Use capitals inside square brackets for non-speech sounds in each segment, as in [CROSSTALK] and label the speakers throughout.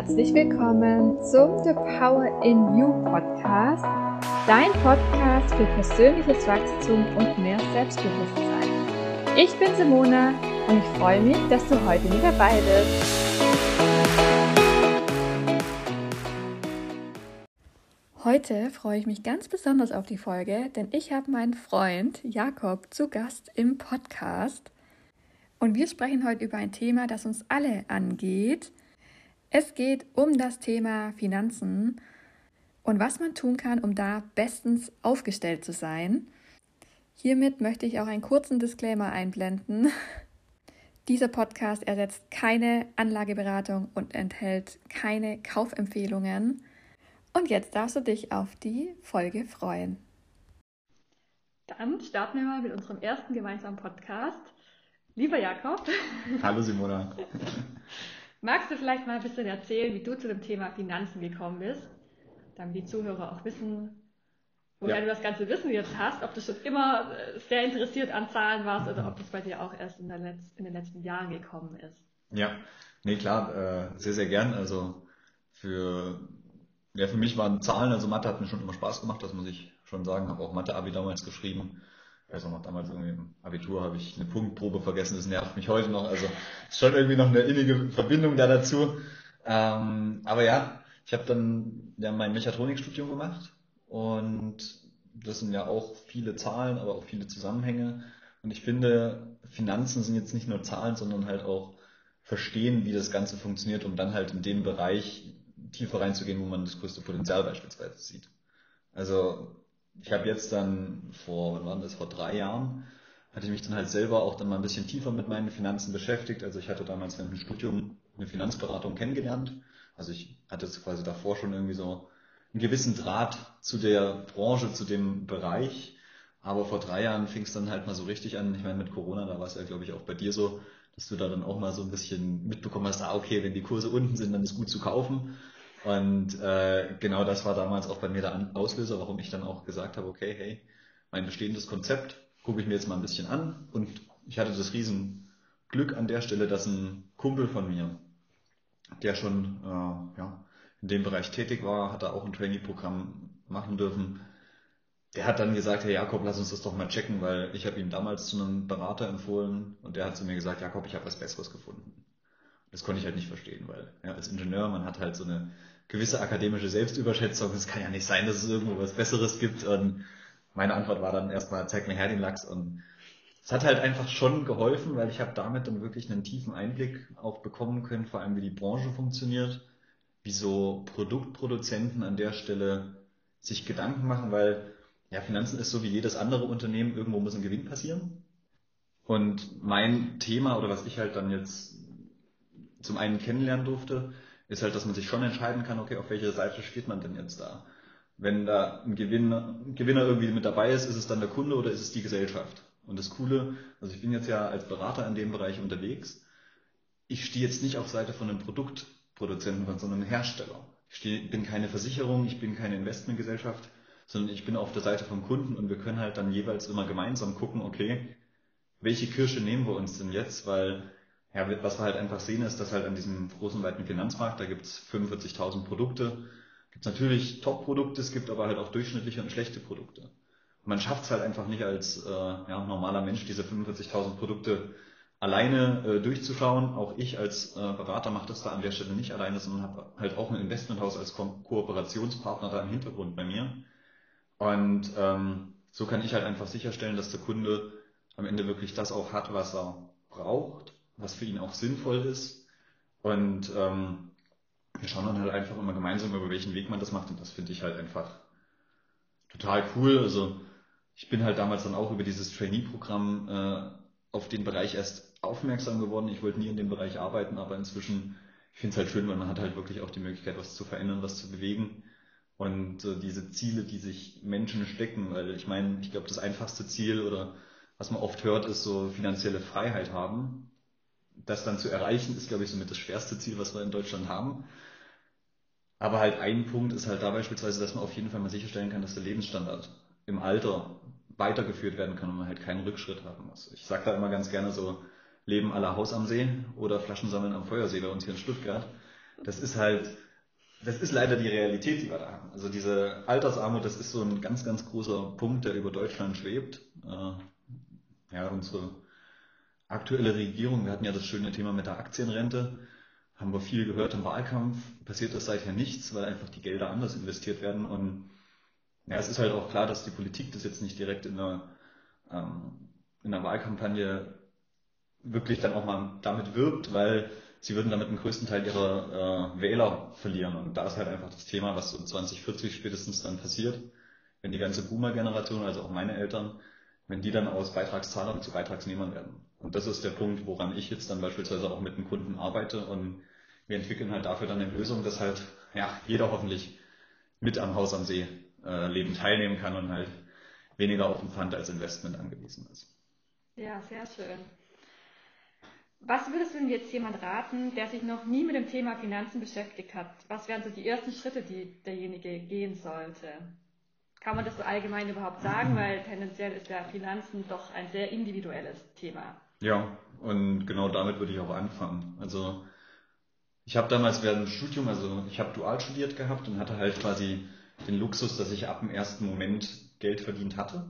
Speaker 1: herzlich willkommen zum The Power in You Podcast, dein Podcast für persönliches Wachstum und mehr Selbstbewusstsein. Ich bin Simona und ich freue mich, dass du heute mit dabei bist. Heute freue ich mich ganz besonders auf die Folge, denn ich habe meinen Freund Jakob zu Gast im Podcast. Und wir sprechen heute über ein Thema, das uns alle angeht. Es geht um das Thema Finanzen und was man tun kann, um da bestens aufgestellt zu sein. Hiermit möchte ich auch einen kurzen Disclaimer einblenden. [LAUGHS] Dieser Podcast ersetzt keine Anlageberatung und enthält keine Kaufempfehlungen. Und jetzt darfst du dich auf die Folge freuen. Dann starten wir mal mit unserem ersten gemeinsamen Podcast. Lieber Jakob.
Speaker 2: Hallo Simona. [LAUGHS]
Speaker 1: Magst du vielleicht mal ein bisschen erzählen, wie du zu dem Thema Finanzen gekommen bist, damit die Zuhörer auch wissen, woher ja. du das ganze Wissen jetzt hast, ob du schon immer äh, sehr interessiert an Zahlen warst oder ob das bei dir auch erst in, Letz-, in den letzten Jahren gekommen ist?
Speaker 2: Ja, nee, klar, äh, sehr, sehr gern. Also für ja, für mich waren Zahlen, also Mathe hat mir schon immer Spaß gemacht, das muss ich schon sagen. Habe auch Mathe-Abi damals geschrieben. Ich weiß auch noch, damals irgendwie im Abitur habe ich eine Punktprobe vergessen, das nervt mich heute noch. Also ist schon irgendwie noch eine innige Verbindung da dazu. Ähm, aber ja, ich habe dann ja mein Mechatronikstudium gemacht und das sind ja auch viele Zahlen, aber auch viele Zusammenhänge. Und ich finde, Finanzen sind jetzt nicht nur Zahlen, sondern halt auch verstehen, wie das Ganze funktioniert, um dann halt in dem Bereich tiefer reinzugehen, wo man das größte Potenzial beispielsweise sieht. Also ich habe jetzt dann vor, wann war das, vor drei Jahren, hatte ich mich dann halt selber auch dann mal ein bisschen tiefer mit meinen Finanzen beschäftigt. Also ich hatte damals während dem Studium eine Finanzberatung kennengelernt. Also ich hatte quasi davor schon irgendwie so einen gewissen Draht zu der Branche, zu dem Bereich. Aber vor drei Jahren fing es dann halt mal so richtig an. Ich meine, mit Corona, da war es ja, glaube ich, auch bei dir so, dass du da dann auch mal so ein bisschen mitbekommen hast, ah, okay, wenn die Kurse unten sind, dann ist gut zu kaufen. Und äh, genau das war damals auch bei mir der Auslöser, warum ich dann auch gesagt habe, okay, hey, mein bestehendes Konzept gucke ich mir jetzt mal ein bisschen an. Und ich hatte das Riesenglück an der Stelle, dass ein Kumpel von mir, der schon äh, ja, in dem Bereich tätig war, hat da auch ein Trainee-Programm machen dürfen. Der hat dann gesagt, hey Jakob, lass uns das doch mal checken, weil ich habe ihm damals zu einem Berater empfohlen und der hat zu mir gesagt, Jakob, ich habe was Besseres gefunden. Das konnte ich halt nicht verstehen, weil ja, als Ingenieur, man hat halt so eine gewisse akademische Selbstüberschätzung. Es kann ja nicht sein, dass es irgendwo was Besseres gibt. Und meine Antwort war dann erstmal, zeig mir her den Lachs. Und es hat halt einfach schon geholfen, weil ich habe damit dann wirklich einen tiefen Einblick auch bekommen können, vor allem wie die Branche funktioniert, wie so Produktproduzenten an der Stelle sich Gedanken machen, weil ja, Finanzen ist so wie jedes andere Unternehmen, irgendwo muss ein Gewinn passieren. Und mein Thema oder was ich halt dann jetzt zum einen kennenlernen durfte, ist halt, dass man sich schon entscheiden kann, okay, auf welcher Seite steht man denn jetzt da? Wenn da ein Gewinner, ein Gewinner irgendwie mit dabei ist, ist es dann der Kunde oder ist es die Gesellschaft? Und das Coole, also ich bin jetzt ja als Berater in dem Bereich unterwegs. Ich stehe jetzt nicht auf Seite von einem Produktproduzenten, sondern einem Hersteller. Ich stehe, bin keine Versicherung, ich bin keine Investmentgesellschaft, sondern ich bin auf der Seite vom Kunden und wir können halt dann jeweils immer gemeinsam gucken, okay, welche Kirsche nehmen wir uns denn jetzt? Weil ja, was wir halt einfach sehen, ist, dass halt an diesem großen, weiten Finanzmarkt, da gibt es 45.000 Produkte, gibt es natürlich Top-Produkte, es gibt aber halt auch durchschnittliche und schlechte Produkte. Und man schafft es halt einfach nicht als äh, ja, normaler Mensch, diese 45.000 Produkte alleine äh, durchzuschauen. Auch ich als äh, Berater mache das da an der Stelle nicht alleine, sondern habe halt auch ein Investmenthaus als Ko Kooperationspartner da im Hintergrund bei mir. Und ähm, so kann ich halt einfach sicherstellen, dass der Kunde am Ende wirklich das auch hat, was er braucht was für ihn auch sinnvoll ist. Und ähm, wir schauen dann halt einfach immer gemeinsam, über welchen Weg man das macht. Und das finde ich halt einfach total cool. Also ich bin halt damals dann auch über dieses Trainee-Programm äh, auf den Bereich erst aufmerksam geworden. Ich wollte nie in dem Bereich arbeiten, aber inzwischen, ich finde es halt schön, weil man hat halt wirklich auch die Möglichkeit, was zu verändern, was zu bewegen. Und äh, diese Ziele, die sich Menschen stecken, weil ich meine, ich glaube, das einfachste Ziel oder was man oft hört, ist so finanzielle Freiheit haben das dann zu erreichen, ist, glaube ich, somit das schwerste Ziel, was wir in Deutschland haben. Aber halt ein Punkt ist halt da beispielsweise, dass man auf jeden Fall mal sicherstellen kann, dass der Lebensstandard im Alter weitergeführt werden kann und man halt keinen Rückschritt haben muss. Ich sage da immer ganz gerne so, Leben aller Haus am See oder Flaschen sammeln am Feuersee bei uns hier in Stuttgart. das ist halt, das ist leider die Realität, die wir da haben. Also diese Altersarmut, das ist so ein ganz, ganz großer Punkt, der über Deutschland schwebt. Äh, ja, unsere aktuelle Regierung, wir hatten ja das schöne Thema mit der Aktienrente, haben wir viel gehört im Wahlkampf, passiert das seither nichts, weil einfach die Gelder anders investiert werden und ja, es ist halt auch klar, dass die Politik das jetzt nicht direkt in einer, ähm, in einer Wahlkampagne wirklich dann auch mal damit wirbt, weil sie würden damit den größten Teil ihrer äh, Wähler verlieren. Und da ist halt einfach das Thema, was so 2040 spätestens dann passiert, wenn die ganze Boomer-Generation, also auch meine Eltern, wenn die dann aus Beitragszahlern zu Beitragsnehmern werden. Und das ist der Punkt, woran ich jetzt dann beispielsweise auch mit den Kunden arbeite und wir entwickeln halt dafür dann eine Lösung, dass halt ja, jeder hoffentlich mit am Haus am See äh, Leben teilnehmen kann und halt weniger auf den Pfand als Investment angewiesen ist.
Speaker 1: Ja, sehr schön. Was würdest du denn jetzt jemand raten, der sich noch nie mit dem Thema Finanzen beschäftigt hat? Was wären so die ersten Schritte, die derjenige gehen sollte? Kann man das so allgemein überhaupt sagen? [CLEARS THROAT] Weil tendenziell ist ja Finanzen doch ein sehr individuelles Thema.
Speaker 2: Ja, und genau damit würde ich auch anfangen. Also ich habe damals während dem Studium, also ich habe dual studiert gehabt und hatte halt quasi den Luxus, dass ich ab dem ersten Moment Geld verdient hatte.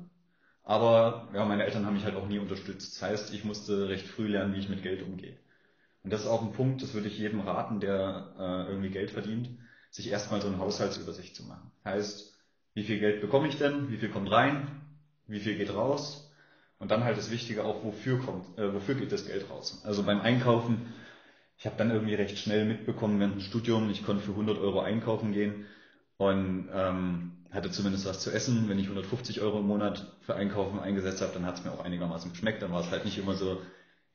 Speaker 2: Aber ja, meine Eltern haben mich halt auch nie unterstützt. Das heißt, ich musste recht früh lernen, wie ich mit Geld umgehe. Und das ist auch ein Punkt, das würde ich jedem raten, der äh, irgendwie Geld verdient, sich erstmal so eine Haushaltsübersicht zu machen. Heißt, wie viel Geld bekomme ich denn? Wie viel kommt rein? Wie viel geht raus? Und dann halt das Wichtige auch, wofür kommt, äh, wofür geht das Geld raus? Also beim Einkaufen, ich habe dann irgendwie recht schnell mitbekommen während dem Studium, ich konnte für 100 Euro einkaufen gehen und ähm, hatte zumindest was zu essen. Wenn ich 150 Euro im Monat für Einkaufen eingesetzt habe, dann hat es mir auch einigermaßen geschmeckt. Dann war es halt nicht immer so,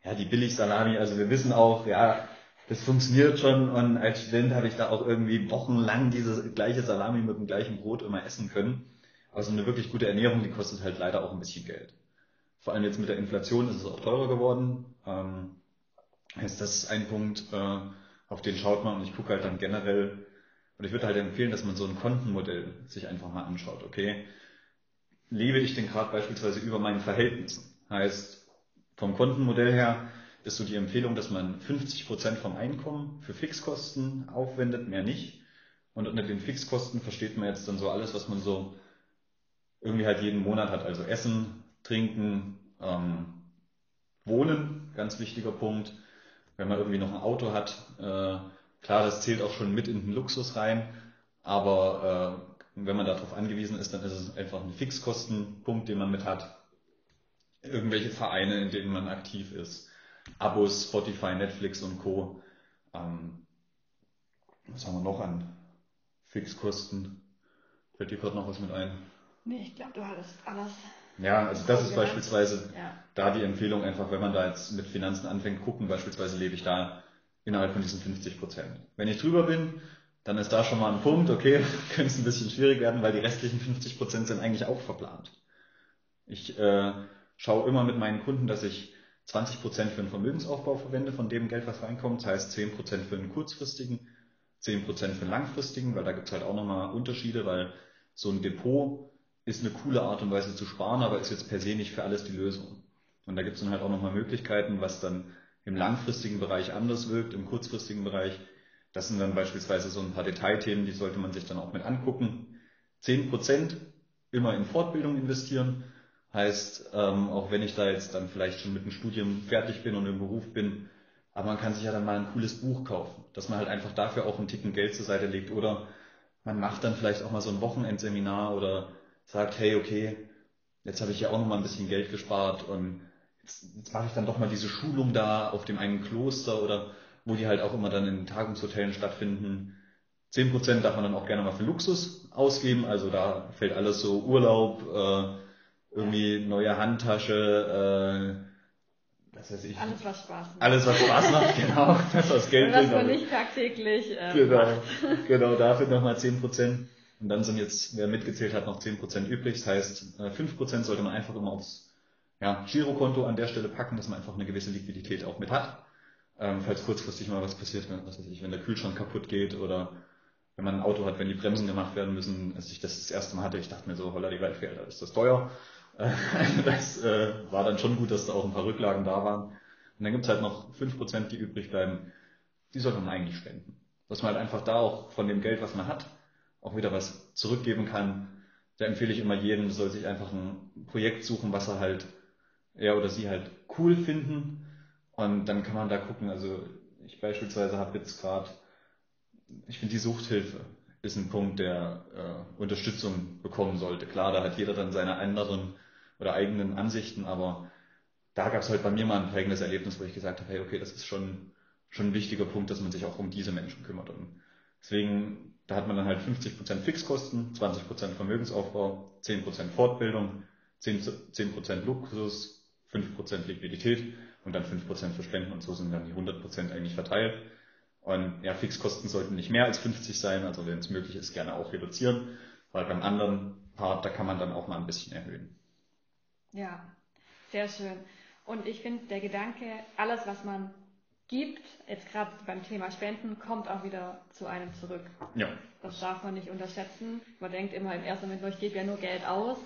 Speaker 2: ja, die Billigsalami. Also wir wissen auch, ja, das funktioniert schon. Und als Student habe ich da auch irgendwie wochenlang diese gleiche Salami mit dem gleichen Brot immer essen können. Also eine wirklich gute Ernährung, die kostet halt leider auch ein bisschen Geld. Vor allem jetzt mit der Inflation ist es auch teurer geworden. Ähm, ist das ein Punkt, äh, auf den schaut man. Und ich gucke halt dann generell, und ich würde halt empfehlen, dass man so ein Kontenmodell sich einfach mal anschaut. Okay, lebe ich denn gerade beispielsweise über meinen Verhältnissen? Heißt, vom Kontenmodell her ist so die Empfehlung, dass man 50 Prozent vom Einkommen für Fixkosten aufwendet, mehr nicht. Und unter den Fixkosten versteht man jetzt dann so alles, was man so irgendwie halt jeden Monat hat. Also Essen, Trinken, ähm, Wohnen, ganz wichtiger Punkt. Wenn man irgendwie noch ein Auto hat, äh, Klar, das zählt auch schon mit in den Luxus rein, aber äh, wenn man darauf angewiesen ist, dann ist es einfach ein Fixkostenpunkt, den man mit hat. Irgendwelche Vereine, in denen man aktiv ist. Abos, Spotify, Netflix und Co. Ähm, was haben wir noch an Fixkosten? Fällt dir gerade noch was mit ein?
Speaker 1: Nee, ich glaube, du hattest alles.
Speaker 2: Ja, also das ist beispielsweise ja. da die Empfehlung einfach, wenn man da jetzt mit Finanzen anfängt, gucken, beispielsweise lebe ich da innerhalb von diesen 50 Prozent. Wenn ich drüber bin, dann ist da schon mal ein Punkt, okay, [LAUGHS] könnte es ein bisschen schwierig werden, weil die restlichen 50 Prozent sind eigentlich auch verplant. Ich äh, schaue immer mit meinen Kunden, dass ich 20 Prozent für einen Vermögensaufbau verwende, von dem Geld, was reinkommt. Das heißt 10 Prozent für einen kurzfristigen, 10 Prozent für einen langfristigen, weil da gibt es halt auch nochmal Unterschiede, weil so ein Depot ist eine coole Art und Weise zu sparen, aber ist jetzt per se nicht für alles die Lösung. Und da gibt es dann halt auch nochmal Möglichkeiten, was dann im langfristigen Bereich anders wirkt, im kurzfristigen Bereich. Das sind dann beispielsweise so ein paar Detailthemen, die sollte man sich dann auch mit angucken. Zehn Prozent immer in Fortbildung investieren. Heißt, ähm, auch wenn ich da jetzt dann vielleicht schon mit dem Studium fertig bin und im Beruf bin, aber man kann sich ja dann mal ein cooles Buch kaufen, dass man halt einfach dafür auch einen Ticken Geld zur Seite legt oder man macht dann vielleicht auch mal so ein Wochenendseminar oder sagt, hey, okay, jetzt habe ich ja auch noch mal ein bisschen Geld gespart und jetzt, jetzt mache ich dann doch mal diese Schulung da auf dem einen Kloster oder wo die halt auch immer dann in Tagungshotellen stattfinden. Zehn Prozent darf man dann auch gerne mal für Luxus ausgeben, also da fällt alles so Urlaub, äh, irgendwie neue Handtasche, äh, was weiß ich.
Speaker 1: Alles, was Spaß macht.
Speaker 2: Alles, was Spaß macht, [LAUGHS] genau. Das was Geld
Speaker 1: Was man nicht tagtäglich äh,
Speaker 2: genau, macht. Genau, dafür nochmal 10%. Und dann sind jetzt, wer mitgezählt hat, noch 10% übrig. Das heißt, 5% sollte man einfach immer aufs ja, Girokonto an der Stelle packen, dass man einfach eine gewisse Liquidität auch mit hat. Ähm, falls kurzfristig mal was passiert, was weiß ich, wenn der Kühlschrank kaputt geht oder wenn man ein Auto hat, wenn die Bremsen gemacht werden müssen. Als ich das das erste Mal hatte, ich dachte mir so, holla die Waldfee, Alter, ist das teuer. Äh, [LAUGHS] das äh, war dann schon gut, dass da auch ein paar Rücklagen da waren. Und dann gibt's halt noch fünf Prozent, die übrig bleiben. Die sollte man eigentlich spenden. dass man halt einfach da auch von dem Geld, was man hat, auch wieder was zurückgeben kann. Da empfehle ich immer jedem, soll sich einfach ein Projekt suchen, was er halt, er oder sie halt cool finden. Und dann kann man da gucken. Also ich beispielsweise habe jetzt gerade, ich finde die Suchthilfe ist ein Punkt, der äh, Unterstützung bekommen sollte. Klar, da hat jeder dann seine anderen oder eigenen Ansichten, aber da gab es halt bei mir mal ein prägendes Erlebnis, wo ich gesagt habe, hey, okay, das ist schon, schon ein wichtiger Punkt, dass man sich auch um diese Menschen kümmert. Und deswegen, da hat man dann halt 50% Fixkosten, 20% Vermögensaufbau, 10% Fortbildung, 10%, 10 Luxus, 5% Liquidität und dann 5% für Spenden und so sind dann die 100% eigentlich verteilt. Und ja, Fixkosten sollten nicht mehr als 50 sein, also wenn es möglich ist, gerne auch reduzieren, weil beim anderen Part, da kann man dann auch mal ein bisschen erhöhen.
Speaker 1: Ja, sehr schön. Und ich finde, der Gedanke, alles, was man gibt, jetzt gerade beim Thema Spenden, kommt auch wieder zu einem zurück.
Speaker 2: Ja.
Speaker 1: Das darf man nicht unterschätzen. Man denkt immer im ersten Moment, ich gebe ja nur Geld aus,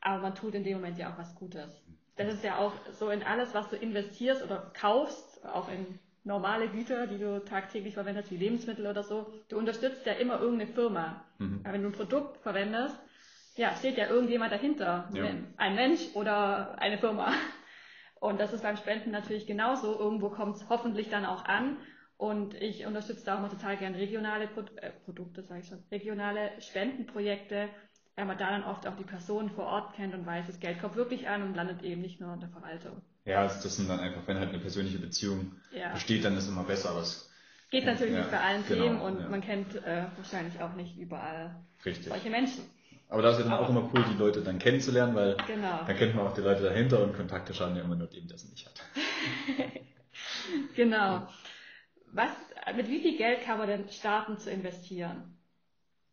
Speaker 1: aber man tut in dem Moment ja auch was Gutes. Das ist ja auch so in alles, was du investierst oder kaufst, auch in normale Güter, die du tagtäglich verwendest, wie Lebensmittel oder so. Du unterstützt ja immer irgendeine Firma. Mhm. Aber wenn du ein Produkt verwendest, ja, steht ja irgendjemand dahinter. Ja. Ein Mensch oder eine Firma. Und das ist beim Spenden natürlich genauso. Irgendwo kommt es hoffentlich dann auch an. Und ich unterstütze da auch mal total gern regionale Pro äh, Produkte, sage ich schon, regionale Spendenprojekte, weil man da dann oft auch die Personen vor Ort kennt und weiß, das Geld kommt wirklich an und landet eben nicht nur in der Verwaltung.
Speaker 2: Ja, also das sind dann einfach, wenn halt eine persönliche Beziehung ja. besteht, dann ist immer besser was.
Speaker 1: Geht natürlich ja, nicht bei allen genau, Themen und ja. man kennt äh, wahrscheinlich auch nicht überall Richtig. solche Menschen.
Speaker 2: Aber da ist ja dann auch immer cool, die Leute dann kennenzulernen, weil genau. dann kennt man auch die Leute dahinter und Kontakte schaden ja immer nur dem, der es nicht hat. [LAUGHS]
Speaker 1: genau. Was, mit wie viel Geld kann man denn starten zu investieren?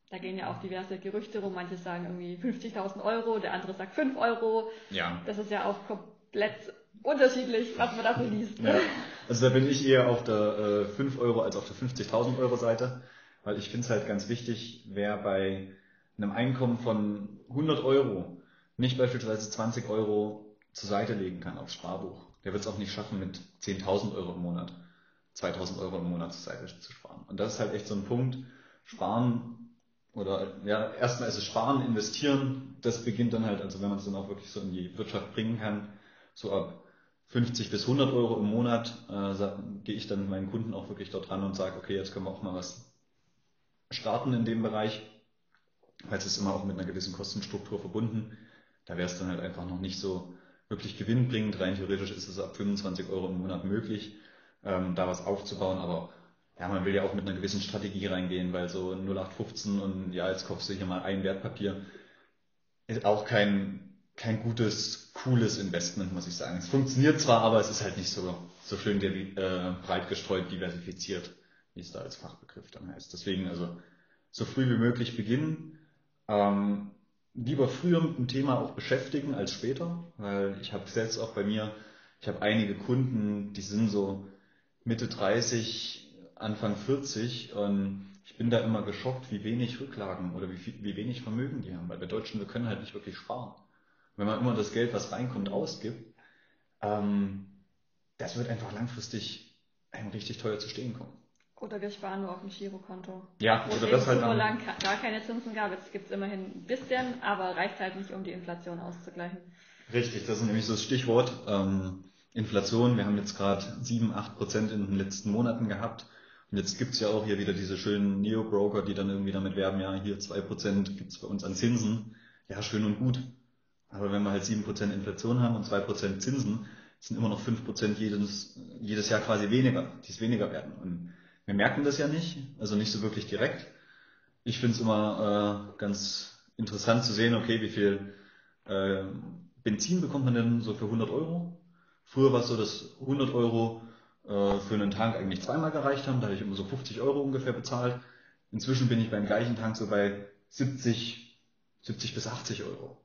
Speaker 1: Da gehen ja auch diverse Gerüchte rum. Manche sagen irgendwie 50.000 Euro, der andere sagt 5 Euro. Ja. Das ist ja auch komplett unterschiedlich, was man da so liest.
Speaker 2: Ja. Also da bin ich eher auf der äh, 5 Euro als auf der 50.000 Euro Seite, weil ich finde es halt ganz wichtig, wer bei einem Einkommen von 100 Euro nicht beispielsweise 20 Euro zur Seite legen kann aufs Sparbuch. Der wird es auch nicht schaffen, mit 10.000 Euro im Monat 2.000 Euro im Monat zur Seite zu sparen. Und das ist halt echt so ein Punkt. Sparen oder ja, erstmal ist es Sparen, investieren. Das beginnt dann halt, also wenn man es dann auch wirklich so in die Wirtschaft bringen kann, so ab 50 bis 100 Euro im Monat äh, gehe ich dann meinen Kunden auch wirklich dort ran und sage, okay, jetzt können wir auch mal was starten in dem Bereich weil es ist immer auch mit einer gewissen Kostenstruktur verbunden. Da wäre es dann halt einfach noch nicht so wirklich gewinnbringend. Rein theoretisch ist es ab 25 Euro im Monat möglich, ähm, da was aufzubauen, aber ja, man will ja auch mit einer gewissen Strategie reingehen, weil so 0815 und ja, jetzt kaufst du hier mal ein Wertpapier, ist auch kein, kein gutes, cooles Investment, muss ich sagen. Es funktioniert zwar, aber es ist halt nicht so, so schön äh, breit gestreut diversifiziert, wie es da als Fachbegriff dann heißt. Deswegen also so früh wie möglich beginnen, ähm, lieber früher mit dem Thema auch beschäftigen als später, weil ich habe selbst auch bei mir, ich habe einige Kunden, die sind so Mitte 30, Anfang 40 und ich bin da immer geschockt, wie wenig Rücklagen oder wie, wie wenig Vermögen die haben, weil wir Deutschen, wir können halt nicht wirklich sparen. Wenn man immer das Geld, was reinkommt, ausgibt, ähm, das wird einfach langfristig einem richtig teuer zu stehen kommen.
Speaker 1: Oder wir sparen nur auf dem Girokonto.
Speaker 2: Ja, oder das halt.
Speaker 1: Wo lang gar keine Zinsen gab. Jetzt gibt es immerhin ein bisschen, aber reicht halt nicht, um die Inflation auszugleichen.
Speaker 2: Richtig, das ist nämlich so das Stichwort. Ähm, Inflation, wir haben jetzt gerade 7, 8 Prozent in den letzten Monaten gehabt. Und jetzt gibt's ja auch hier wieder diese schönen Neo-Broker, die dann irgendwie damit werben, ja, hier 2 Prozent gibt's bei uns an Zinsen. Ja, schön und gut. Aber wenn wir halt 7 Prozent Inflation haben und 2 Prozent Zinsen, sind immer noch 5 Prozent jedes, jedes Jahr quasi weniger, die es weniger werden. Und wir merken das ja nicht, also nicht so wirklich direkt. Ich finde es immer äh, ganz interessant zu sehen, okay, wie viel äh, Benzin bekommt man denn so für 100 Euro? Früher war es so, dass 100 Euro äh, für einen Tank eigentlich zweimal gereicht haben, da habe ich immer so 50 Euro ungefähr bezahlt. Inzwischen bin ich beim gleichen Tank so bei 70, 70 bis 80 Euro.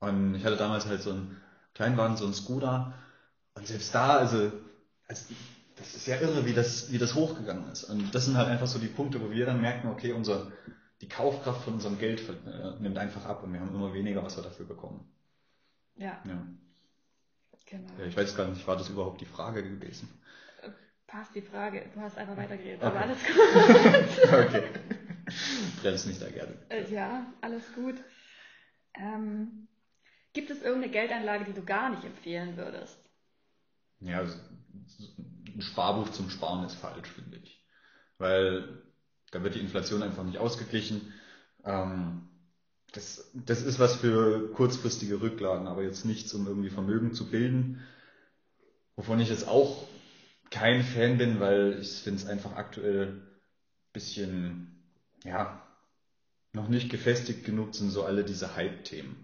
Speaker 2: Und ich hatte damals halt so einen Kleinwagen, so einen Skoda. Und selbst da, also, also das ist ja irre, wie das, wie das hochgegangen ist. Und das sind halt einfach so die Punkte, wo wir dann merken, okay, unser, die Kaufkraft von unserem Geld äh, nimmt einfach ab und wir haben immer weniger, was wir dafür bekommen.
Speaker 1: Ja.
Speaker 2: ja. Genau. Ja, ich weiß gar nicht, war das überhaupt die Frage gewesen?
Speaker 1: Ein passt die Frage. Du hast einfach weitergeredet, okay. aber alles gut. [LAUGHS]
Speaker 2: okay. Bremst mich da gerne.
Speaker 1: Äh, ja, alles gut. Ähm, gibt es irgendeine Geldanlage, die du gar nicht empfehlen würdest?
Speaker 2: Ja, ein Sparbuch zum Sparen ist falsch, finde ich. Weil da wird die Inflation einfach nicht ausgeglichen. Ähm, das, das ist was für kurzfristige Rücklagen, aber jetzt nichts, um irgendwie Vermögen zu bilden. Wovon ich jetzt auch kein Fan bin, weil ich finde es einfach aktuell bisschen, ja, noch nicht gefestigt genug sind so alle diese Hype-Themen.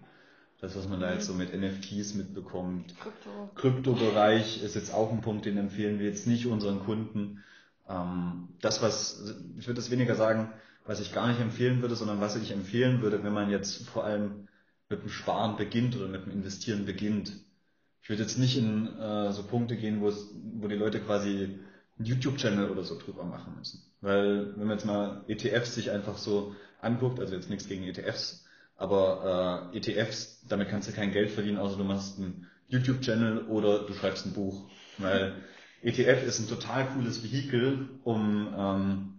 Speaker 2: Das, was man da jetzt so mit NFTs mitbekommt. Krypto. Kryptobereich ist jetzt auch ein Punkt, den empfehlen wir jetzt nicht unseren Kunden. Ähm, das, was, ich würde das weniger sagen, was ich gar nicht empfehlen würde, sondern was ich empfehlen würde, wenn man jetzt vor allem mit dem Sparen beginnt oder mit dem Investieren beginnt. Ich würde jetzt nicht in äh, so Punkte gehen, wo, es, wo die Leute quasi einen YouTube-Channel oder so drüber machen müssen. Weil wenn man jetzt mal ETFs sich einfach so anguckt, also jetzt nichts gegen ETFs, aber äh, ETFs, damit kannst du kein Geld verdienen, außer du machst einen YouTube-Channel oder du schreibst ein Buch. Weil ETF ist ein total cooles Vehikel, um ähm,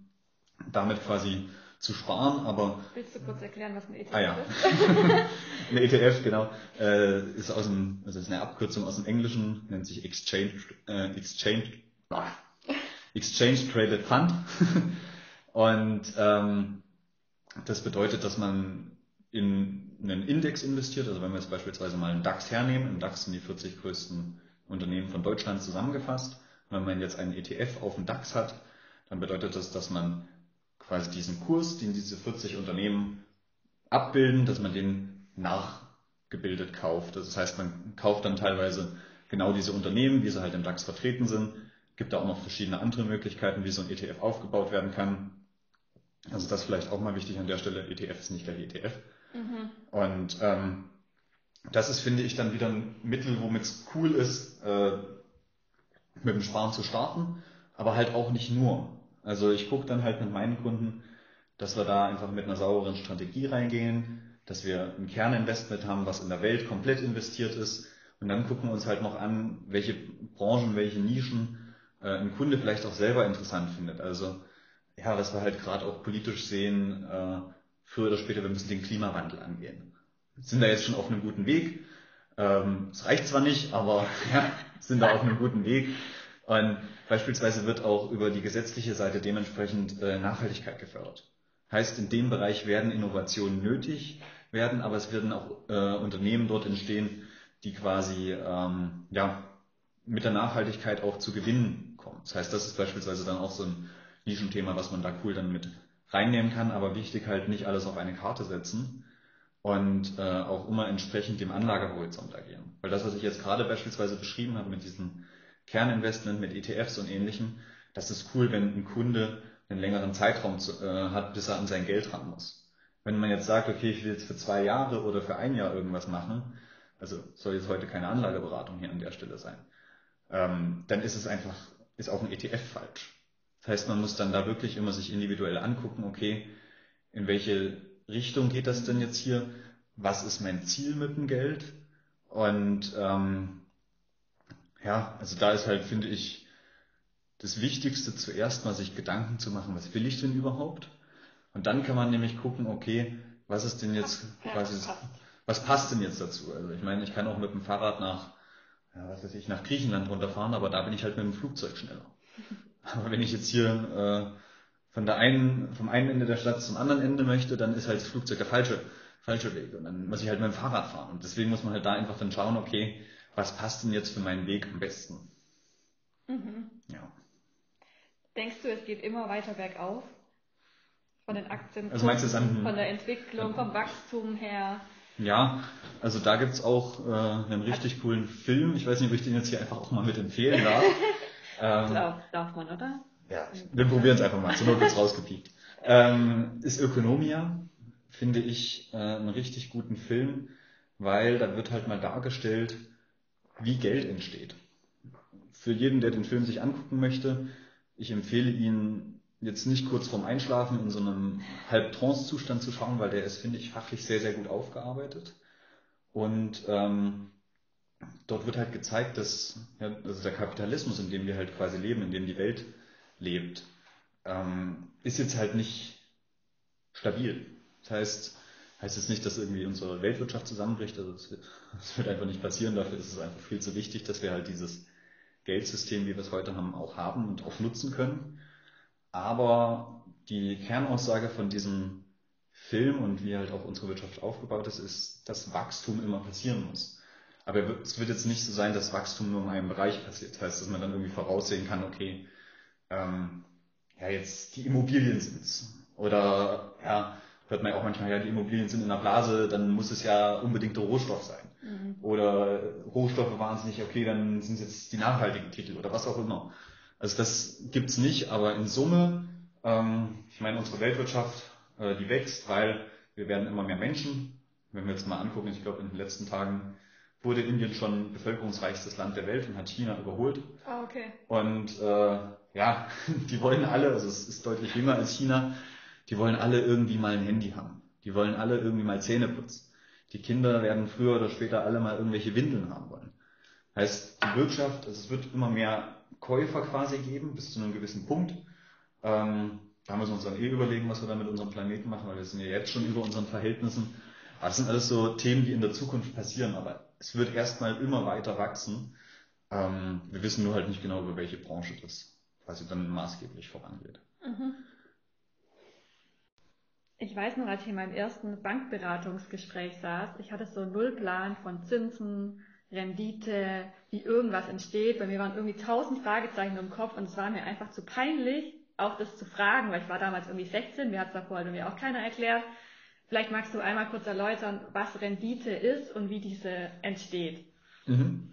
Speaker 2: damit quasi zu sparen, aber...
Speaker 1: Willst du kurz erklären, was ein ETF
Speaker 2: ah, ja.
Speaker 1: ist? [LAUGHS]
Speaker 2: ein ETF, genau, äh, ist aus dem, also ist eine Abkürzung aus dem Englischen, nennt sich Exchange, äh, Exchange, [LAUGHS] Exchange Traded Fund. [LAUGHS] Und ähm, das bedeutet, dass man in einen Index investiert. Also wenn wir jetzt beispielsweise mal einen DAX hernehmen, im DAX sind die 40 größten Unternehmen von Deutschland zusammengefasst. Wenn man jetzt einen ETF auf dem DAX hat, dann bedeutet das, dass man quasi diesen Kurs, den diese 40 Unternehmen abbilden, dass man den nachgebildet kauft. Das heißt, man kauft dann teilweise genau diese Unternehmen, wie sie halt im DAX vertreten sind. Gibt da auch noch verschiedene andere Möglichkeiten, wie so ein ETF aufgebaut werden kann. Also das vielleicht auch mal wichtig an der Stelle. ETF ist nicht gleich ETF. Mhm. Und ähm, das ist, finde ich, dann wieder ein Mittel, womit es cool ist, äh, mit dem Sparen zu starten, aber halt auch nicht nur. Also ich gucke dann halt mit meinen Kunden, dass wir da einfach mit einer sauberen Strategie reingehen, dass wir ein Kerninvestment haben, was in der Welt komplett investiert ist. Und dann gucken wir uns halt noch an, welche Branchen, welche Nischen äh, ein Kunde vielleicht auch selber interessant findet. Also ja, was wir halt gerade auch politisch sehen, äh, früher oder später, wir müssen den Klimawandel angehen. Sind da jetzt schon auf einem guten Weg. Ähm, es reicht zwar nicht, aber [LAUGHS] ja, sind da auf einem guten Weg. Und beispielsweise wird auch über die gesetzliche Seite dementsprechend äh, Nachhaltigkeit gefördert. Heißt, in dem Bereich werden Innovationen nötig werden, aber es werden auch äh, Unternehmen dort entstehen, die quasi ähm, ja, mit der Nachhaltigkeit auch zu Gewinnen kommen. Das heißt, das ist beispielsweise dann auch so ein Nischenthema, was man da cool dann mit reinnehmen kann, aber wichtig halt nicht alles auf eine Karte setzen und äh, auch immer entsprechend dem Anlagehorizont agieren. Weil das, was ich jetzt gerade beispielsweise beschrieben habe mit diesem Kerninvestment, mit ETFs und ähnlichem, das ist cool, wenn ein Kunde einen längeren Zeitraum zu, äh, hat, bis er an sein Geld ran muss. Wenn man jetzt sagt, okay, ich will jetzt für zwei Jahre oder für ein Jahr irgendwas machen, also soll jetzt heute keine Anlageberatung hier an der Stelle sein, ähm, dann ist es einfach, ist auch ein ETF falsch. Das heißt, man muss dann da wirklich immer sich individuell angucken, okay, in welche Richtung geht das denn jetzt hier? Was ist mein Ziel mit dem Geld? Und ähm, ja, also da ist halt, finde ich, das Wichtigste zuerst mal sich Gedanken zu machen, was will ich denn überhaupt? Und dann kann man nämlich gucken, okay, was ist denn jetzt quasi, was passt denn jetzt dazu? Also ich meine, ich kann auch mit dem Fahrrad nach, ja, was weiß ich, nach Griechenland runterfahren, aber da bin ich halt mit dem Flugzeug schneller. [LAUGHS] Aber wenn ich jetzt hier äh, von der einen, vom einen Ende der Stadt zum anderen Ende möchte, dann ist halt das Flugzeug der falsche, falsche Weg. Und dann muss ich halt mit dem Fahrrad fahren. Und deswegen muss man halt da einfach dann schauen, okay, was passt denn jetzt für meinen Weg am besten?
Speaker 1: Mhm. Ja. Denkst du, es geht immer weiter bergauf? Von den Aktien,
Speaker 2: also meinst du an,
Speaker 1: von der Entwicklung, vom Wachstum her?
Speaker 2: Ja, also da gibt's auch äh, einen richtig coolen Film. Ich weiß nicht, ob ich den jetzt hier einfach auch mal mit empfehlen darf. [LAUGHS]
Speaker 1: Ähm, darf, darf man, oder?
Speaker 2: Ja, wir probieren es einfach mal. Zur Not wird's rausgepiept. [LAUGHS] Ähm, ist Ökonomia, finde ich, äh, einen richtig guten Film, weil da wird halt mal dargestellt, wie Geld entsteht. Für jeden, der den Film sich angucken möchte, ich empfehle ihn jetzt nicht kurz vorm Einschlafen in so einem Halbtrance-Zustand zu schauen, weil der ist, finde ich, fachlich sehr, sehr gut aufgearbeitet. Und ähm, dort wird halt gezeigt, dass ja, also der Kapitalismus, in dem wir halt quasi leben, in dem die Welt lebt, ähm, ist jetzt halt nicht stabil. Das heißt, heißt es nicht, dass irgendwie unsere Weltwirtschaft zusammenbricht. Also das das [LAUGHS] wird einfach nicht passieren. Dafür ist es einfach viel zu wichtig, dass wir halt dieses Geldsystem, wie wir es heute haben, auch haben und auch nutzen können. Aber die Kernaussage von diesem Film und wie halt auch unsere Wirtschaft aufgebaut ist, ist, dass Wachstum immer passieren muss. Aber es wird jetzt nicht so sein, dass Wachstum nur in einem Bereich passiert. Das heißt, dass man dann irgendwie voraussehen kann, okay, ähm, ja, jetzt die Immobilien sind's. Oder ja, hört man ja auch manchmal, ja, die Immobilien sind in der Blase, dann muss es ja unbedingt der Rohstoff sein. Mhm. Oder Rohstoffe waren es nicht, okay, dann sind es jetzt die nachhaltigen Titel oder was auch immer. Also das gibt's nicht, aber in Summe, ähm, ich meine, unsere Weltwirtschaft, äh, die wächst, weil wir werden immer mehr Menschen. Wenn wir jetzt mal angucken, ich glaube in den letzten Tagen wurde Indien schon bevölkerungsreichstes Land der Welt und hat China überholt.
Speaker 1: Ah, okay.
Speaker 2: Und äh, ja, [LAUGHS] die wollen alle, also es ist deutlich jünger als China, die wollen alle irgendwie mal ein Handy haben. Die wollen alle irgendwie mal Zähne putzen. Die Kinder werden früher oder später alle mal irgendwelche Windeln haben wollen. Heißt, die Wirtschaft, also es wird immer mehr Käufer quasi geben, bis zu einem gewissen Punkt. Ähm, da müssen wir uns dann eh überlegen, was wir da mit unserem Planeten machen, weil wir sind ja jetzt schon über unseren Verhältnissen. Das sind alles so Themen, die in der Zukunft passieren. Aber es wird erstmal immer weiter wachsen. Ähm, wir wissen nur halt nicht genau, über welche Branche das quasi dann maßgeblich vorangeht. Mhm.
Speaker 1: Ich weiß noch, als ich in meinem ersten Bankberatungsgespräch saß, ich hatte so einen Nullplan von Zinsen, Rendite, wie irgendwas entsteht. Bei mir waren irgendwie tausend Fragezeichen im Kopf und es war mir einfach zu peinlich, auch das zu fragen, weil ich war damals irgendwie 16, mir hat es davor halt irgendwie auch keiner erklärt. Vielleicht magst du einmal kurz erläutern, was Rendite ist und wie diese entsteht.
Speaker 2: Mhm.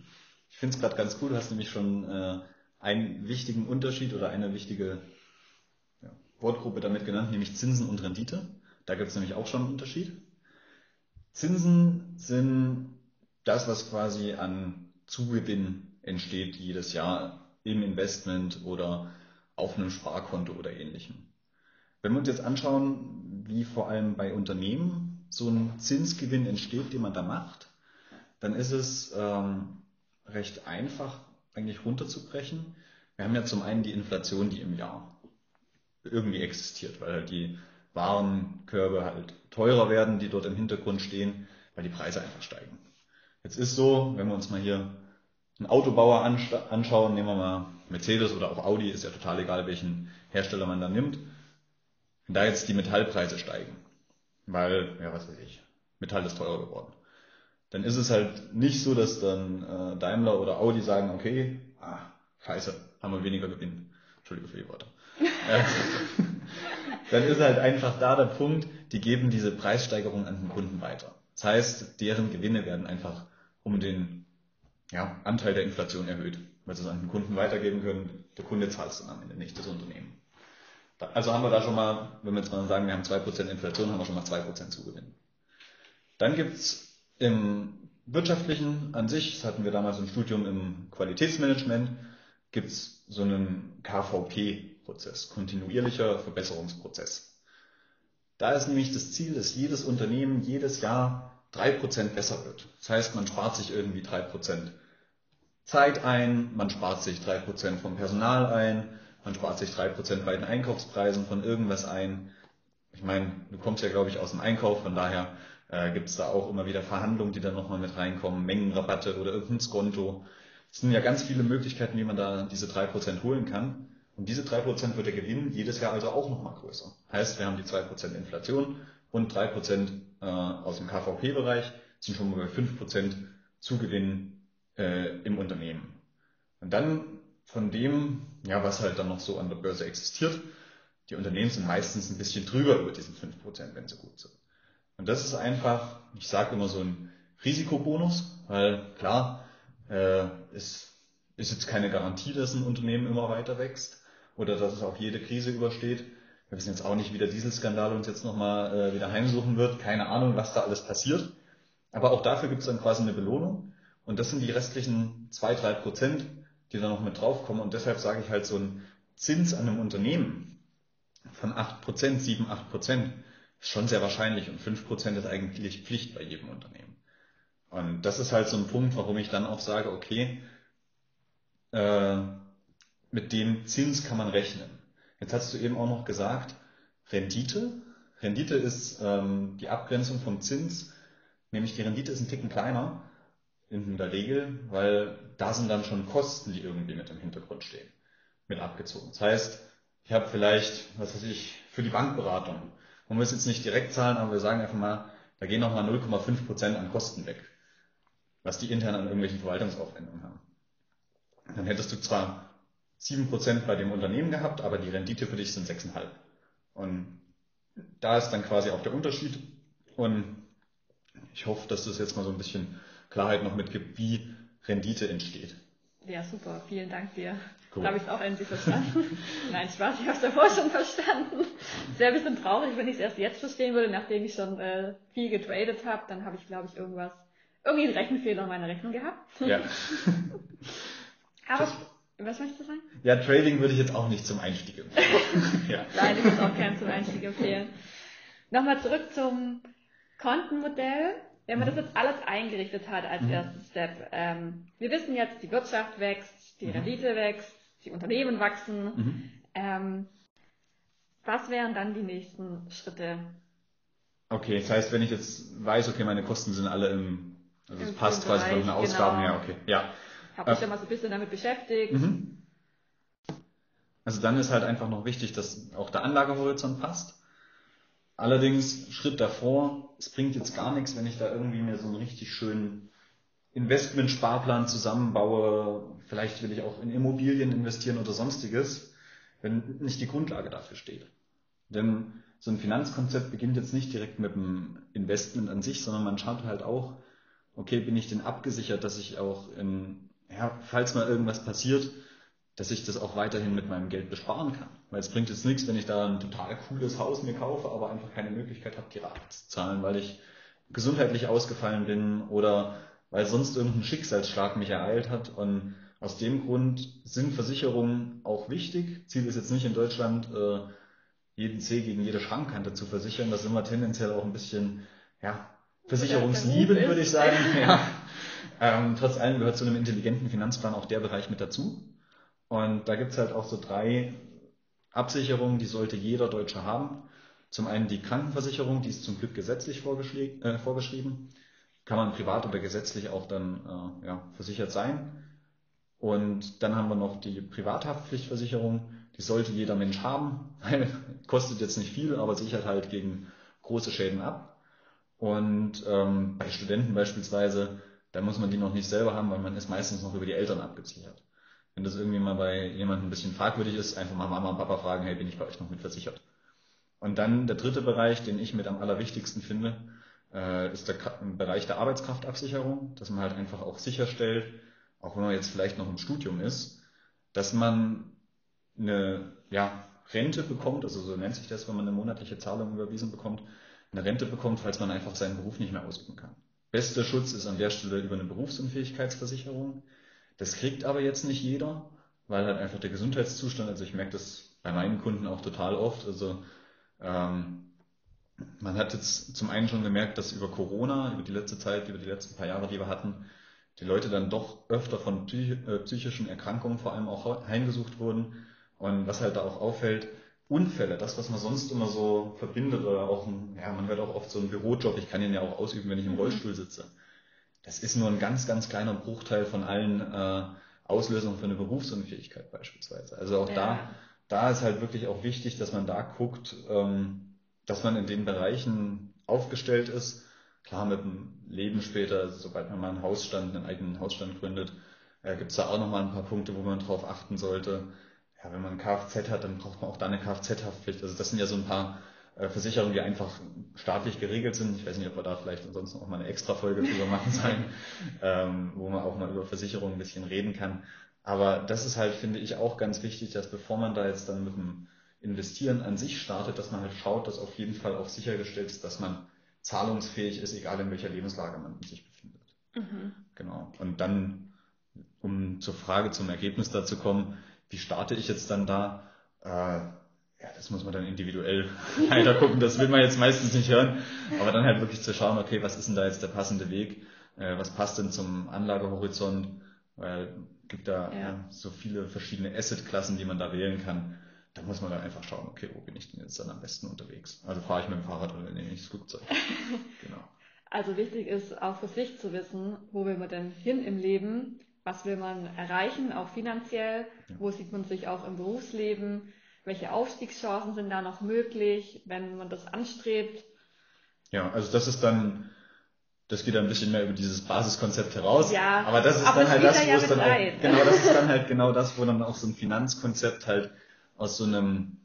Speaker 2: Ich finde es gerade ganz cool, du hast nämlich schon äh, einen wichtigen Unterschied oder eine wichtige ja, Wortgruppe damit genannt, nämlich Zinsen und Rendite. Da gibt es nämlich auch schon einen Unterschied. Zinsen sind das, was quasi an Zugewinn entsteht jedes Jahr im Investment oder auf einem Sparkonto oder ähnlichem. Wenn wir uns jetzt anschauen, wie vor allem bei Unternehmen so ein Zinsgewinn entsteht, den man da macht, dann ist es ähm, recht einfach eigentlich runterzubrechen. Wir haben ja zum einen die Inflation, die im Jahr irgendwie existiert, weil halt die Warenkörbe halt teurer werden, die dort im Hintergrund stehen, weil die Preise einfach steigen. Jetzt ist so, wenn wir uns mal hier einen Autobauer anschauen, nehmen wir mal Mercedes oder auch Audi, ist ja total egal, welchen Hersteller man da nimmt. Wenn da jetzt die Metallpreise steigen, weil, ja, was weiß ich, Metall ist teurer geworden, dann ist es halt nicht so, dass dann äh, Daimler oder Audi sagen, okay, ah, scheiße, haben wir weniger Gewinn. Entschuldigung für die Worte. [LAUGHS] Dann ist halt einfach da der Punkt, die geben diese Preissteigerung an den Kunden weiter. Das heißt, deren Gewinne werden einfach um den ja, Anteil der Inflation erhöht, weil sie es an den Kunden weitergeben können. Der Kunde zahlt es dann am Ende nicht, das Unternehmen. Also haben wir da schon mal, wenn wir jetzt mal sagen, wir haben 2% Inflation, haben wir schon mal 2% Zugewinn. Dann gibt's im wirtschaftlichen an sich, das hatten wir damals im Studium im Qualitätsmanagement, gibt's so einen KVP, Prozess, kontinuierlicher Verbesserungsprozess. Da ist nämlich das Ziel, dass jedes Unternehmen jedes Jahr drei Prozent besser wird. Das heißt, man spart sich irgendwie drei Prozent Zeit ein, man spart sich drei Prozent vom Personal ein, man spart sich drei Prozent bei den Einkaufspreisen von irgendwas ein. Ich meine, du kommst ja, glaube ich, aus dem Einkauf, von daher äh, gibt es da auch immer wieder Verhandlungen, die dann nochmal mit reinkommen, Mengenrabatte oder irgendein Skonto. Es sind ja ganz viele Möglichkeiten, wie man da diese drei Prozent holen kann. Und diese 3% wird der Gewinn jedes Jahr also auch nochmal größer. Heißt, wir haben die 2% Inflation und 3% äh, aus dem KVP-Bereich, sind schon mal bei 5% Zugewinn äh, im Unternehmen. Und dann von dem, ja, was halt dann noch so an der Börse existiert, die Unternehmen sind meistens ein bisschen drüber über diesen 5%, wenn sie gut sind. Und das ist einfach, ich sage immer so ein Risikobonus, weil klar, äh, es ist jetzt keine Garantie, dass ein Unternehmen immer weiter wächst oder dass es auch jede Krise übersteht. Wir wissen jetzt auch nicht, wie der Dieselskandal uns jetzt nochmal äh, wieder heimsuchen wird. Keine Ahnung, was da alles passiert. Aber auch dafür gibt es dann quasi eine Belohnung. Und das sind die restlichen zwei, drei Prozent, die da noch mit draufkommen. Und deshalb sage ich halt, so ein Zins an einem Unternehmen von acht Prozent, sieben, acht Prozent, ist schon sehr wahrscheinlich. Und fünf Prozent ist eigentlich Pflicht bei jedem Unternehmen. Und das ist halt so ein Punkt, warum ich dann auch sage, okay, äh, mit dem Zins kann man rechnen. Jetzt hast du eben auch noch gesagt, Rendite. Rendite ist ähm, die Abgrenzung vom Zins, nämlich die Rendite ist ein Ticken kleiner in der Regel, weil da sind dann schon Kosten, die irgendwie mit im Hintergrund stehen, mit abgezogen. Das heißt, ich habe vielleicht, was weiß ich, für die Bankberatung, man muss jetzt nicht direkt zahlen, aber wir sagen einfach mal, da gehen nochmal 0,5 Prozent an Kosten weg, was die intern an irgendwelchen Verwaltungsaufwendungen haben. Dann hättest du zwar 7 Prozent bei dem Unternehmen gehabt, aber die Rendite für dich sind 6,5. Und da ist dann quasi auch der Unterschied. Und ich hoffe, dass das jetzt mal so ein bisschen Klarheit noch mitgibt, wie Rendite entsteht.
Speaker 1: Ja, super. Vielen Dank dir. Cool. Da habe ich es auch endlich verstanden. [LAUGHS] Nein, Spaß, ich habe es davor schon verstanden. Sehr ein bisschen traurig, wenn ich es erst jetzt verstehen würde, nachdem ich schon äh, viel getradet habe. Dann habe ich, glaube ich, irgendwas, irgendwie einen Rechenfehler in meiner Rechnung gehabt. Ja. [LAUGHS] [LAUGHS] Aber was möchtest du sagen?
Speaker 2: Ja, Trading würde ich jetzt auch nicht zum Einstieg empfehlen.
Speaker 1: ja. Nein, ich würde auch keinen zum Einstieg empfehlen. Nochmal zurück zum Kontenmodell. Wenn man das jetzt alles eingerichtet hat als mhm. ersten Step, ähm, wir wissen jetzt, die Wirtschaft wächst, die mhm. Rendite wächst, die Unternehmen wachsen. Mhm. Ähm, was wären dann die nächsten Schritte?
Speaker 2: Okay, das heißt, wenn ich jetzt weiß, okay, meine Kosten sind alle im, also es passt quasi von den Ausgaben genau. her, okay, ja.
Speaker 1: Habe mich äh, ja mal so ein bisschen damit beschäftigt. Mhm.
Speaker 2: Also dann ist halt einfach noch wichtig, dass auch der Anlagehorizont passt. Allerdings Schritt davor, es bringt jetzt gar nichts, wenn ich da irgendwie mir so einen richtig schönen Investmentsparplan zusammenbaue. Vielleicht will ich auch in Immobilien investieren oder sonstiges, wenn nicht die Grundlage dafür steht. Denn so ein Finanzkonzept beginnt jetzt nicht direkt mit dem Investment an sich, sondern man schaut halt auch, okay, bin ich denn abgesichert, dass ich auch in, ja, falls mal irgendwas passiert, dass ich das auch weiterhin mit meinem Geld besparen kann. Weil es bringt jetzt nichts, wenn ich da ein total cooles Haus mir kaufe, aber einfach keine Möglichkeit habe, die Rate zu zahlen, weil ich gesundheitlich ausgefallen bin oder weil sonst irgendein Schicksalsschlag mich ereilt hat. Und aus dem Grund sind Versicherungen auch wichtig. Ziel ist jetzt nicht in Deutschland, äh, jeden C gegen jede Schrankkante zu versichern. Das sind wir tendenziell auch ein bisschen, ja, Versicherungslieben, würde ich sagen. ja. Ähm, trotz allem gehört zu einem intelligenten Finanzplan auch der Bereich mit dazu. Und da gibt's halt auch so drei Absicherungen, die sollte jeder Deutsche haben. Zum einen die Krankenversicherung, die ist zum Glück gesetzlich äh, vorgeschrieben. Kann man privat oder gesetzlich auch dann äh, ja, versichert sein. Und dann haben wir noch die Privathaftpflichtversicherung, die sollte jeder Mensch haben, [LAUGHS] kostet jetzt nicht viel, aber sichert halt gegen große Schäden ab. Und ähm, bei Studenten beispielsweise, da muss man die noch nicht selber haben, weil man ist meistens noch über die Eltern abgesichert. Wenn das irgendwie mal bei jemandem ein bisschen fragwürdig ist, einfach mal Mama und Papa fragen, hey, bin ich bei euch noch mit versichert? Und dann der dritte Bereich, den ich mit am allerwichtigsten finde, äh, ist der Bereich der Arbeitskraftabsicherung, dass man halt einfach auch sicherstellt, auch wenn man jetzt vielleicht noch im Studium ist, dass man eine ja, Rente bekommt, also so nennt sich das, wenn man eine monatliche Zahlung überwiesen bekommt, eine Rente bekommt, falls man einfach seinen Beruf nicht mehr ausüben kann. Bester Schutz ist an der Stelle über eine Berufsunfähigkeitsversicherung. Das kriegt aber jetzt nicht jeder, weil halt einfach der Gesundheitszustand, also ich merke das bei meinen Kunden auch total oft, also ähm, man hat jetzt zum einen schon gemerkt, dass über Corona, über die letzte Zeit, über die letzten paar Jahre, die wir hatten, die Leute dann doch öfter von äh, psychischen Erkrankungen vor allem auch heimgesucht wurden. Und was halt da auch auffällt, Unfälle, das, was man sonst immer so verbindet, oder auch, ein, ja, man hört auch oft so einen Bürojob, ich kann ihn ja auch ausüben, wenn ich im mhm. Rollstuhl sitze das ist nur ein ganz, ganz kleiner Bruchteil von allen äh, Auslösungen für eine Berufsunfähigkeit beispielsweise. Also auch ja. da, da ist halt wirklich auch wichtig, dass man da guckt, ähm, dass man in den Bereichen aufgestellt ist. Klar, mit dem Leben später, also sobald man mal einen Hausstand, einen eigenen Hausstand gründet, äh, gibt es da auch nochmal ein paar Punkte, wo man drauf achten sollte. Ja, wenn man ein Kfz hat, dann braucht man auch da eine Kfz-Haftpflicht. Also das sind ja so ein paar Versicherungen, die einfach staatlich geregelt sind. Ich weiß nicht, ob wir da vielleicht ansonsten auch mal eine extra Folge drüber machen sollen, [LAUGHS] ähm, wo man auch mal über Versicherungen ein bisschen reden kann. Aber das ist halt, finde ich, auch ganz wichtig, dass bevor man da jetzt dann mit dem Investieren an sich startet, dass man halt schaut, dass auf jeden Fall auch sichergestellt ist, dass man zahlungsfähig ist, egal in welcher Lebenslage man sich befindet. Mhm. Genau. Und dann, um zur Frage, zum Ergebnis dazu kommen, wie starte ich jetzt dann da? Äh, ja, das muss man dann individuell [LAUGHS] leider gucken, das will man jetzt meistens nicht hören, aber dann halt wirklich zu schauen, okay, was ist denn da jetzt der passende Weg? äh, was passt denn zum Anlagehorizont, weil es gibt da ja. äh, so viele verschiedene Assetklassen, die man da wählen kann. Da muss man dann einfach schauen, okay, wo bin ich denn jetzt dann am besten unterwegs? Also fahre ich mit dem Fahrrad oder nehme ich das Flugzeug? [LAUGHS]
Speaker 1: genau. Also wichtig ist auch für sich zu wissen, wo will man denn hin im Leben? Was will man erreichen, auch finanziell? Ja. Wo sieht man sich auch im Berufsleben? Welche Aufstiegschancen sind da noch möglich, wenn man das anstrebt?
Speaker 2: Ja, also das ist dann, das geht dann ein bisschen mehr über dieses Basiskonzept heraus.
Speaker 1: Ja,
Speaker 2: aber das ist aber dann halt das, wo ja es dann auch, genau, das ist dann [LAUGHS] halt genau das, wo dann auch so ein Finanzkonzept halt aus so einem,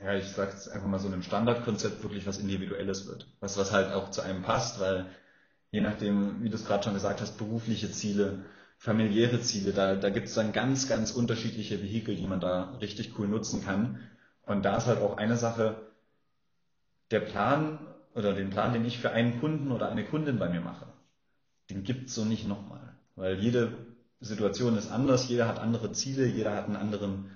Speaker 2: ja, ich sag jetzt einfach mal so einem Standardkonzept wirklich was Individuelles wird. Was, was halt auch zu einem passt, weil je nachdem, wie du es gerade schon gesagt hast, berufliche Ziele, familiäre Ziele, da, da gibt es dann ganz, ganz unterschiedliche Vehikel, die man da richtig cool nutzen kann. Und da ist halt auch eine Sache, der Plan oder den Plan, den ich für einen Kunden oder eine Kundin bei mir mache, den gibt's so nicht nochmal. Weil jede Situation ist anders, jeder hat andere Ziele, jeder hat einen anderen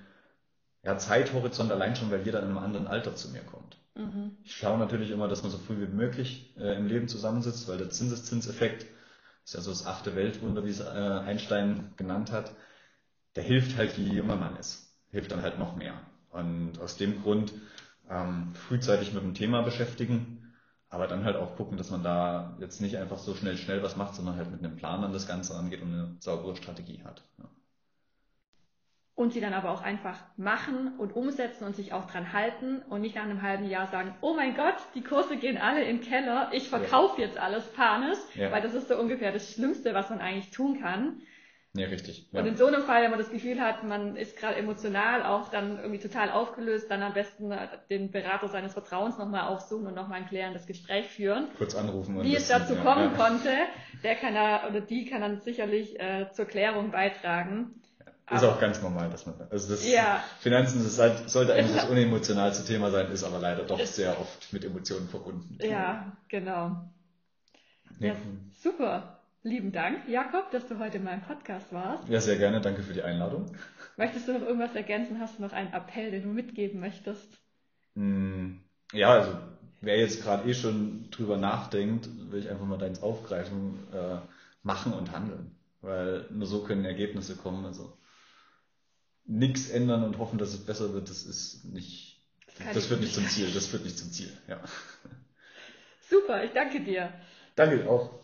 Speaker 2: ja, Zeithorizont, allein schon, weil jeder in einem anderen Alter zu mir kommt. Mhm. Ich schaue natürlich immer, dass man so früh wie möglich äh, im Leben zusammensitzt, weil der Zinseszinseffekt ist ja so das achte Weltwunder, wie es äh, Einstein genannt hat, der hilft halt, je jünger man ist. Hilft dann halt noch mehr. Und aus dem Grund ähm, frühzeitig mit dem Thema beschäftigen, aber dann halt auch gucken, dass man da jetzt nicht einfach so schnell, schnell was macht, sondern halt mit einem Plan an das Ganze angeht und eine saubere Strategie hat. Ja.
Speaker 1: Und sie dann aber auch einfach machen und umsetzen und sich auch dran halten und nicht nach einem halben Jahr sagen, oh mein Gott, die Kurse gehen alle in den Keller, ich verkaufe ja. jetzt alles panisch, ja. weil das ist so ungefähr das Schlimmste, was man eigentlich tun kann.
Speaker 2: Ja, richtig.
Speaker 1: Ja. Und in so einem Fall, wenn man das Gefühl hat, man ist gerade emotional auch dann irgendwie total aufgelöst, dann am besten den Berater seines Vertrauens nochmal aufsuchen und nochmal ein klärendes Gespräch führen.
Speaker 2: Kurz anrufen.
Speaker 1: Wie es dazu kommen konnte, der kann da oder die kann dann sicherlich äh, zur Klärung beitragen.
Speaker 2: Ist auch ganz normal, dass man, also das ja. Finanzen das halt, sollte [LAUGHS] eigentlich das unemotionalste Thema sein, ist aber leider doch sehr oft mit Emotionen verbunden.
Speaker 1: Ja, genau. Ja, super. Lieben Dank, Jakob, dass du heute in meinem Podcast warst.
Speaker 2: Ja, sehr gerne. Danke für die Einladung.
Speaker 1: Möchtest du noch irgendwas ergänzen? Hast du noch einen Appell, den du mitgeben möchtest?
Speaker 2: Mm, ja, also wer jetzt gerade eh schon drüber nachdenkt, will ich einfach mal deins aufgreifen, äh, machen und handeln. Weil nur so können Ergebnisse kommen. Also nichts ändern und hoffen, dass es besser wird, das ist nicht, das, das wird nicht zum Ziel. [LAUGHS] Das wird nicht zum Ziel, ja.
Speaker 1: Super, ich danke dir.
Speaker 2: Danke auch.